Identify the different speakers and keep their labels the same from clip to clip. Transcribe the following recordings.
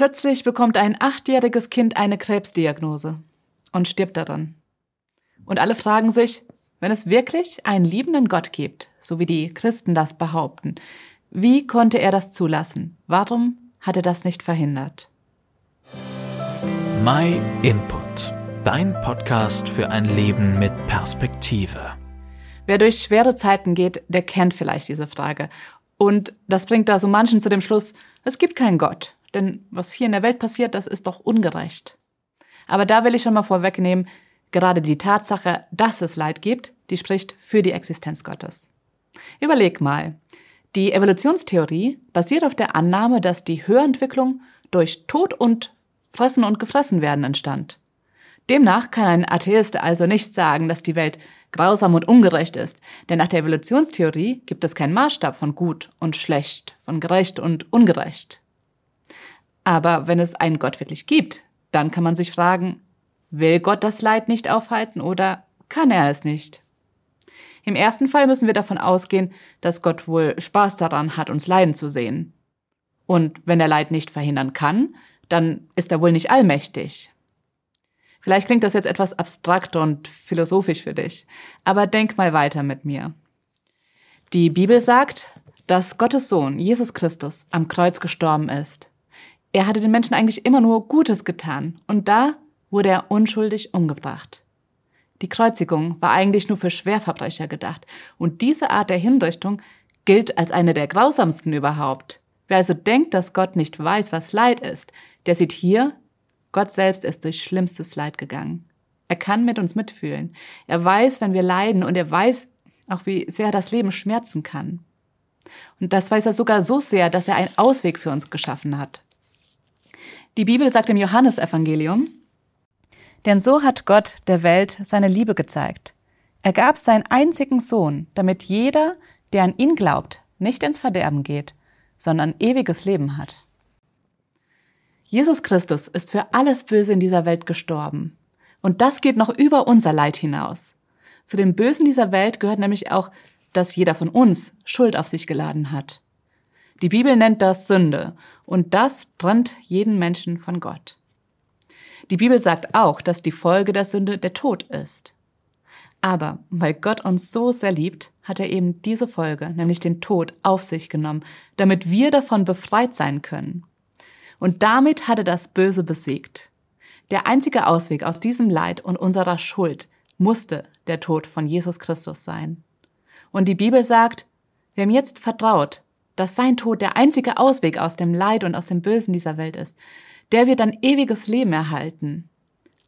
Speaker 1: Plötzlich bekommt ein achtjähriges Kind eine Krebsdiagnose und stirbt daran. Und alle fragen sich, wenn es wirklich einen liebenden Gott gibt, so wie die Christen das behaupten, wie konnte er das zulassen? Warum hat er das nicht verhindert?
Speaker 2: My Input, dein Podcast für ein Leben mit Perspektive.
Speaker 1: Wer durch schwere Zeiten geht, der kennt vielleicht diese Frage. Und das bringt da so manchen zu dem Schluss, es gibt keinen Gott. Denn was hier in der Welt passiert, das ist doch ungerecht. Aber da will ich schon mal vorwegnehmen, gerade die Tatsache, dass es Leid gibt, die spricht für die Existenz Gottes. Überleg mal. Die Evolutionstheorie basiert auf der Annahme, dass die Höherentwicklung durch Tod und Fressen und Gefressen werden entstand. Demnach kann ein Atheist also nicht sagen, dass die Welt grausam und ungerecht ist, denn nach der Evolutionstheorie gibt es keinen Maßstab von gut und schlecht, von gerecht und ungerecht. Aber wenn es einen Gott wirklich gibt, dann kann man sich fragen, will Gott das Leid nicht aufhalten oder kann er es nicht? Im ersten Fall müssen wir davon ausgehen, dass Gott wohl Spaß daran hat, uns leiden zu sehen. Und wenn er Leid nicht verhindern kann, dann ist er wohl nicht allmächtig. Vielleicht klingt das jetzt etwas abstrakt und philosophisch für dich, aber denk mal weiter mit mir. Die Bibel sagt, dass Gottes Sohn, Jesus Christus, am Kreuz gestorben ist er hatte den Menschen eigentlich immer nur Gutes getan und da wurde er unschuldig umgebracht. Die Kreuzigung war eigentlich nur für Schwerverbrecher gedacht und diese Art der Hinrichtung gilt als eine der grausamsten überhaupt. Wer also denkt, dass Gott nicht weiß, was Leid ist, der sieht hier, Gott selbst ist durch schlimmstes Leid gegangen. Er kann mit uns mitfühlen. Er weiß, wenn wir leiden und er weiß auch, wie sehr das Leben schmerzen kann. Und das weiß er sogar so sehr, dass er einen Ausweg für uns geschaffen hat. Die Bibel sagt im Johannesevangelium, denn so hat Gott der Welt seine Liebe gezeigt. Er gab seinen einzigen Sohn, damit jeder, der an ihn glaubt, nicht ins Verderben geht, sondern ewiges Leben hat. Jesus Christus ist für alles Böse in dieser Welt gestorben. Und das geht noch über unser Leid hinaus. Zu dem Bösen dieser Welt gehört nämlich auch, dass jeder von uns Schuld auf sich geladen hat. Die Bibel nennt das Sünde und das trennt jeden Menschen von Gott. Die Bibel sagt auch, dass die Folge der Sünde der Tod ist. Aber weil Gott uns so sehr liebt, hat er eben diese Folge, nämlich den Tod, auf sich genommen, damit wir davon befreit sein können. Und damit hat er das Böse besiegt. Der einzige Ausweg aus diesem Leid und unserer Schuld musste der Tod von Jesus Christus sein. Und die Bibel sagt, wer mir jetzt vertraut, dass sein Tod der einzige Ausweg aus dem Leid und aus dem Bösen dieser Welt ist, der wird dann ewiges Leben erhalten.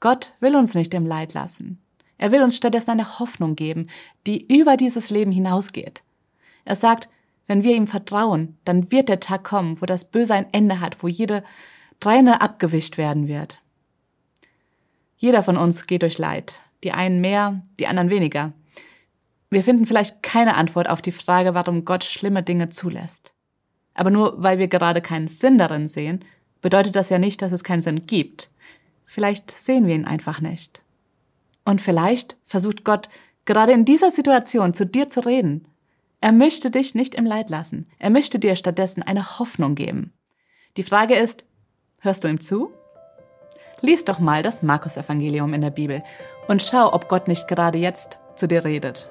Speaker 1: Gott will uns nicht im Leid lassen. Er will uns stattdessen eine Hoffnung geben, die über dieses Leben hinausgeht. Er sagt, wenn wir ihm vertrauen, dann wird der Tag kommen, wo das Böse ein Ende hat, wo jede Träne abgewischt werden wird. Jeder von uns geht durch Leid, die einen mehr, die anderen weniger. Wir finden vielleicht keine Antwort auf die Frage, warum Gott schlimme Dinge zulässt. Aber nur weil wir gerade keinen Sinn darin sehen, bedeutet das ja nicht, dass es keinen Sinn gibt. Vielleicht sehen wir ihn einfach nicht. Und vielleicht versucht Gott gerade in dieser Situation zu dir zu reden. Er möchte dich nicht im Leid lassen. Er möchte dir stattdessen eine Hoffnung geben. Die Frage ist, hörst du ihm zu? Lies doch mal das Markus-Evangelium in der Bibel und schau, ob Gott nicht gerade jetzt zu dir redet.